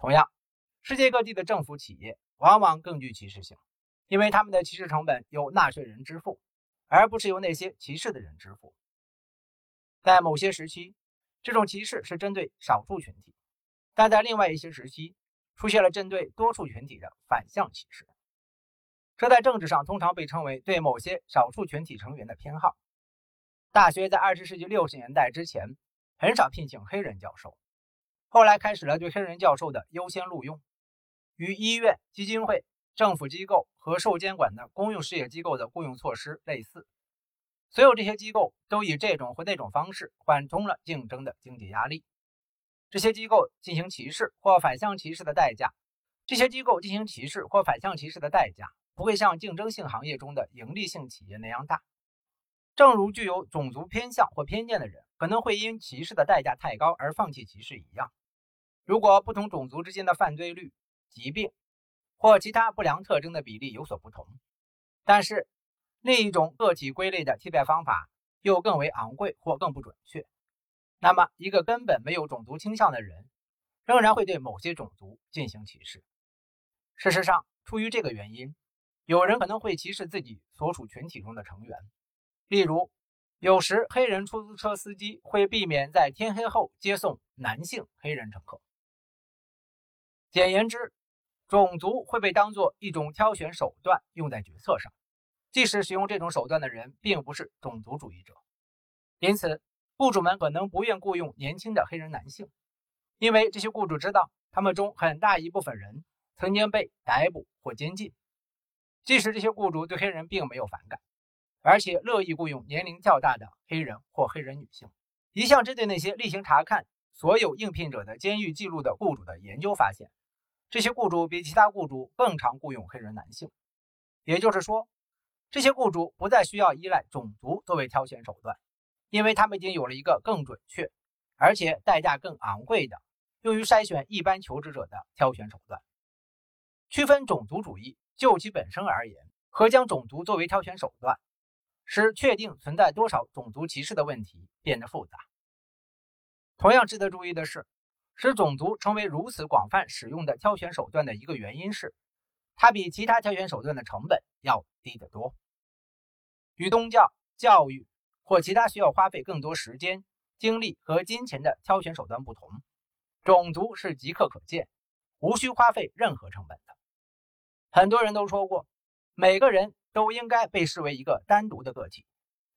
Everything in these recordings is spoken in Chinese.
同样，世界各地的政府企业往往更具歧视性，因为他们的歧视成本由纳税人支付，而不是由那些歧视的人支付。在某些时期，这种歧视是针对少数群体，但在另外一些时期，出现了针对多数群体的反向歧视。这在政治上通常被称为对某些少数群体成员的偏好。大学在二十世纪六十年代之前很少聘请黑人教授，后来开始了对黑人教授的优先录用，与医院、基金会、政府机构和受监管的公用事业机构的雇佣措施类似。所有这些机构都以这种或那种方式缓冲了竞争的经济压力。这些机构进行歧视或反向歧视的代价，这些机构进行歧视或反向歧视的代价不会像竞争性行业中的盈利性企业那样大。正如具有种族偏向或偏见的人可能会因歧视的代价太高而放弃歧视一样。如果不同种族之间的犯罪率、疾病或其他不良特征的比例有所不同，但是。另一种个体归类的替代方法又更为昂贵或更不准确。那么，一个根本没有种族倾向的人，仍然会对某些种族进行歧视。事实上，出于这个原因，有人可能会歧视自己所属群体中的成员。例如，有时黑人出租车司机会避免在天黑后接送男性黑人乘客。简言之，种族会被当作一种挑选手段用在决策上。即使使用这种手段的人并不是种族主义者，因此雇主们可能不愿雇佣年轻的黑人男性，因为这些雇主知道他们中很大一部分人曾经被逮捕或监禁。即使这些雇主对黑人并没有反感，而且乐意雇佣年龄较大的黑人或黑人女性。一项针对那些例行查看所有应聘者的监狱记录的雇主的研究发现，这些雇主比其他雇主更常雇佣黑人男性，也就是说。这些雇主不再需要依赖种族作为挑选手段，因为他们已经有了一个更准确，而且代价更昂贵的用于筛选一般求职者的挑选手段。区分种族主义就其本身而言，和将种族作为挑选手段，使确定存在多少种族歧视的问题变得复杂。同样值得注意的是，使种族成为如此广泛使用的挑选手段的一个原因是。它比其他挑选手段的成本要低得多。与宗教、教育或其他需要花费更多时间、精力和金钱的挑选手段不同，种族是即刻可见、无需花费任何成本的。很多人都说过，每个人都应该被视为一个单独的个体，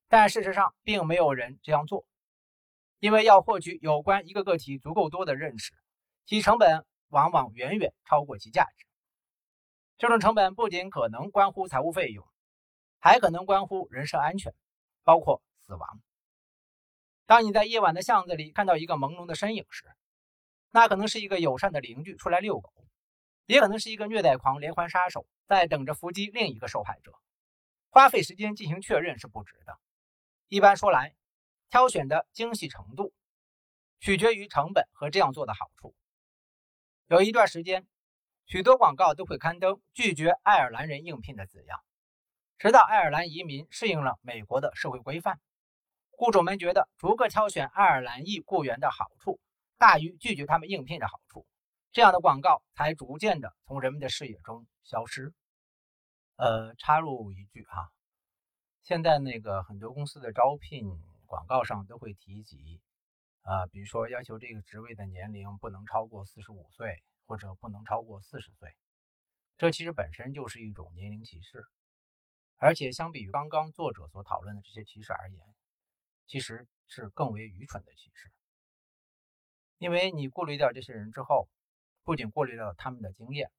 但事实上并没有人这样做，因为要获取有关一个个体足够多的认识，其成本往往远远超过其价值。这种成本不仅可能关乎财务费用，还可能关乎人身安全，包括死亡。当你在夜晚的巷子里看到一个朦胧的身影时，那可能是一个友善的邻居出来遛狗，也可能是一个虐待狂连环杀手在等着伏击另一个受害者。花费时间进行确认是不值的。一般说来，挑选的精细程度取决于成本和这样做的好处。有一段时间。许多广告都会刊登拒绝爱尔兰人应聘的字样，直到爱尔兰移民适应了美国的社会规范，雇主们觉得逐个挑选爱尔兰裔雇员的好处大于拒绝他们应聘的好处，这样的广告才逐渐的从人们的视野中消失。呃，插入一句哈，现在那个很多公司的招聘广告上都会提及，啊，比如说要求这个职位的年龄不能超过四十五岁。或者不能超过四十岁，这其实本身就是一种年龄歧视，而且相比于刚刚作者所讨论的这些歧视而言，其实是更为愚蠢的歧视。因为你过滤掉这些人之后，不仅过滤掉他们的经验，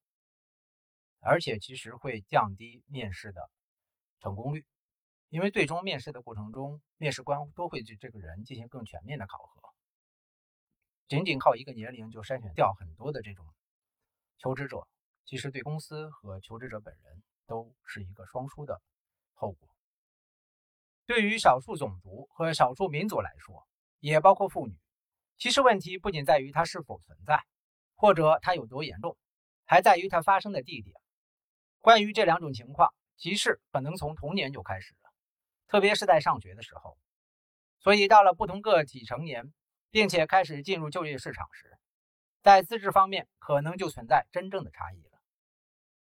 而且其实会降低面试的成功率，因为最终面试的过程中，面试官都会对这个人进行更全面的考核。仅仅靠一个年龄就筛选掉很多的这种求职者，其实对公司和求职者本人都是一个双输的后果。对于少数种族和少数民族来说，也包括妇女，歧视问题不仅在于它是否存在，或者它有多严重，还在于它发生的地点。关于这两种情况，歧视可能从童年就开始，特别是在上学的时候。所以到了不同个体成年。并且开始进入就业市场时，在资质方面可能就存在真正的差异了。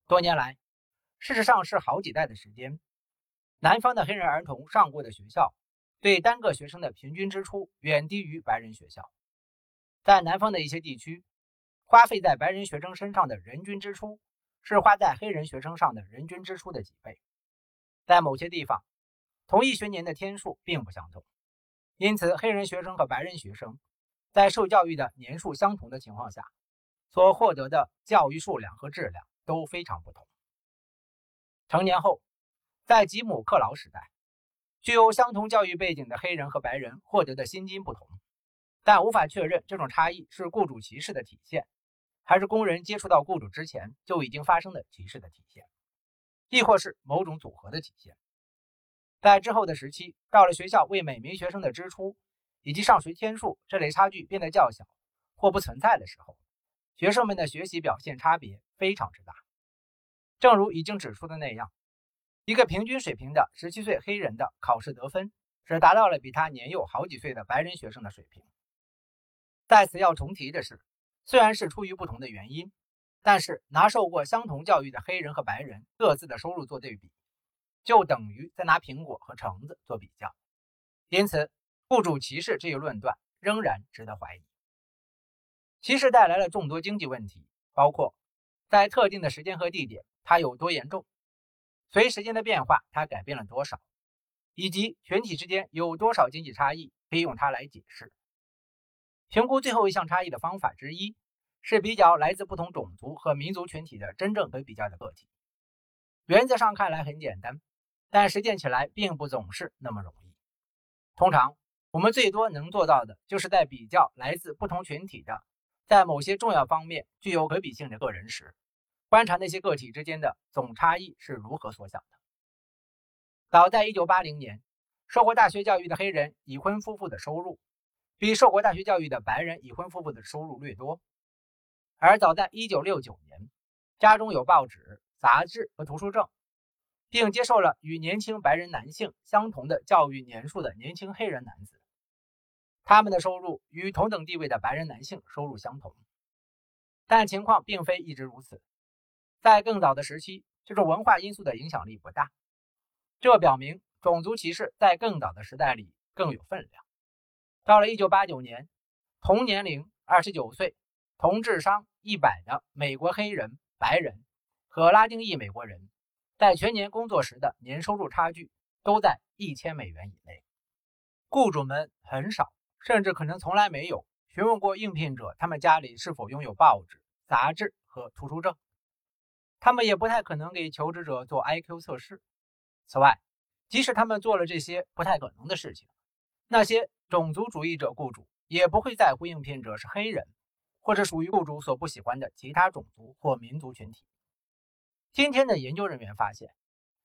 多年来，事实上是好几代的时间，南方的黑人儿童上过的学校，对单个学生的平均支出远低于白人学校。在南方的一些地区，花费在白人学生身上的人均支出是花在黑人学生上的人均支出的几倍。在某些地方，同一学年的天数并不相同，因此黑人学生和白人学生。在受教育的年数相同的情况下，所获得的教育数量和质量都非常不同。成年后，在吉姆·克劳时代，具有相同教育背景的黑人和白人获得的薪金不同，但无法确认这种差异是雇主歧视的体现，还是工人接触到雇主之前就已经发生的歧视的体现，亦或是某种组合的体现。在之后的时期，到了学校为每名学生的支出。以及上学天数这类差距变得较小或不存在的时候，学生们的学习表现差别非常之大。正如已经指出的那样，一个平均水平的17岁黑人的考试得分只达到了比他年幼好几岁的白人学生的水平。在此要重提的是，虽然是出于不同的原因，但是拿受过相同教育的黑人和白人各自的收入做对比，就等于在拿苹果和橙子做比较。因此。雇主歧视这一论断仍然值得怀疑。歧视带来了众多经济问题，包括在特定的时间和地点它有多严重，随时间的变化它改变了多少，以及群体之间有多少经济差异可以用它来解释。评估最后一项差异的方法之一是比较来自不同种族和民族群体的真正可比较的个体。原则上看来很简单，但实践起来并不总是那么容易。通常。我们最多能做到的，就是在比较来自不同群体的，在某些重要方面具有可比性的个人时，观察那些个体之间的总差异是如何缩小的。早在1980年，受过大学教育的黑人已婚夫妇的收入，比受过大学教育的白人已婚夫妇的收入略多；而早在1969年，家中有报纸、杂志和图书证。并接受了与年轻白人男性相同的教育年数的年轻黑人男子。他们的收入与同等地位的白人男性收入相同，但情况并非一直如此。在更早的时期，这种文化因素的影响力不大。这表明种族歧视在更早的时代里更有分量。到了1989年，同年龄29岁、同智商100的美国黑人、白人和拉丁裔美国人，在全年工作时的年收入差距都在一千美元以内。雇主们很少。甚至可能从来没有询问过应聘者，他们家里是否拥有报纸、杂志和图书证。他们也不太可能给求职者做 IQ 测试。此外，即使他们做了这些不太可能的事情，那些种族主义者雇主也不会在乎应聘者是黑人，或者属于雇主所不喜欢的其他种族或民族群体。今天的研究人员发现，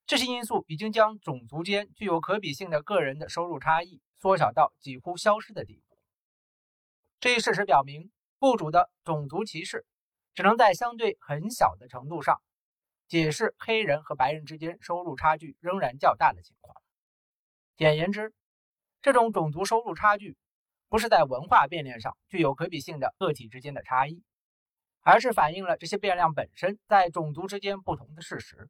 这些因素已经将种族间具有可比性的个人的收入差异。缩小到几乎消失的地步。这一事实表明，雇主的种族歧视只能在相对很小的程度上解释黑人和白人之间收入差距仍然较大的情况。简言之，这种种族收入差距不是在文化变量上具有可比性的个体之间的差异，而是反映了这些变量本身在种族之间不同的事实。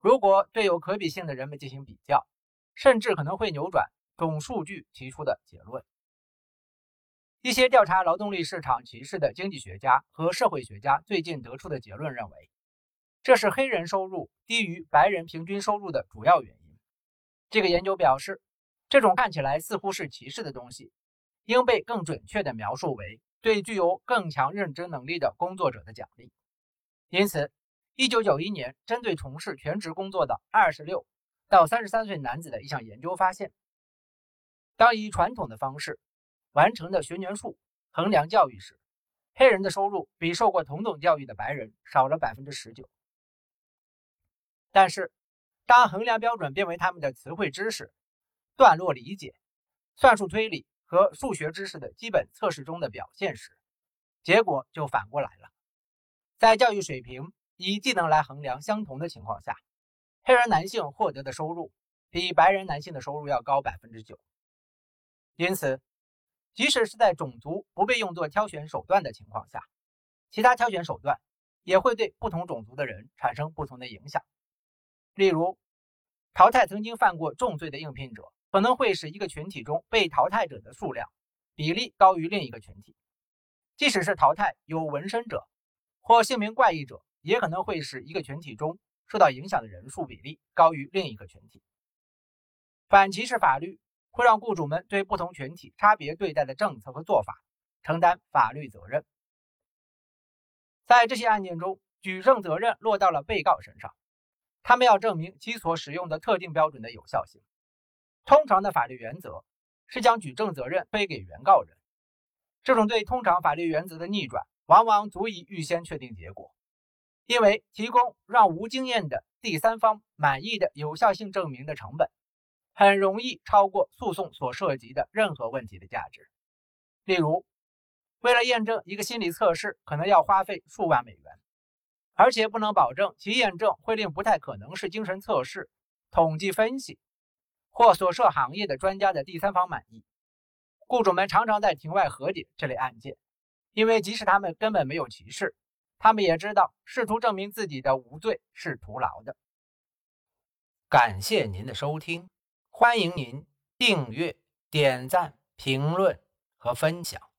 如果对有可比性的人们进行比较，甚至可能会扭转。种数据提出的结论。一些调查劳动力市场歧视的经济学家和社会学家最近得出的结论认为，这是黑人收入低于白人平均收入的主要原因。这个研究表示，这种看起来似乎是歧视的东西，应被更准确地描述为对具有更强认知能力的工作者的奖励。因此，1991年针对从事全职工作的26到33岁男子的一项研究发现。当以传统的方式完成的学年数衡量教育时，黑人的收入比受过同等教育的白人少了百分之十九。但是，当衡量标准变为他们的词汇知识、段落理解、算术推理和数学知识的基本测试中的表现时，结果就反过来了。在教育水平以技能来衡量相同的情况下，黑人男性获得的收入比白人男性的收入要高百分之九。因此，即使是在种族不被用作挑选手段的情况下，其他挑选手段也会对不同种族的人产生不同的影响。例如，淘汰曾经犯过重罪的应聘者，可能会使一个群体中被淘汰者的数量比例高于另一个群体；即使是淘汰有纹身者或姓名怪异者，也可能会使一个群体中受到影响的人数比例高于另一个群体。反歧视法律。会让雇主们对不同群体差别对待的政策和做法承担法律责任。在这些案件中，举证责任落到了被告身上，他们要证明其所使用的特定标准的有效性。通常的法律原则是将举证责任推给原告人。这种对通常法律原则的逆转，往往足以预先确定结果，因为提供让无经验的第三方满意的有效性证明的成本。很容易超过诉讼所涉及的任何问题的价值。例如，为了验证一个心理测试，可能要花费数万美元，而且不能保证其验证会令不太可能是精神测试、统计分析或所涉行业的专家的第三方满意。雇主们常常在庭外和解这类案件，因为即使他们根本没有歧视，他们也知道试图证明自己的无罪是徒劳的。感谢您的收听。欢迎您订阅、点赞、评论和分享。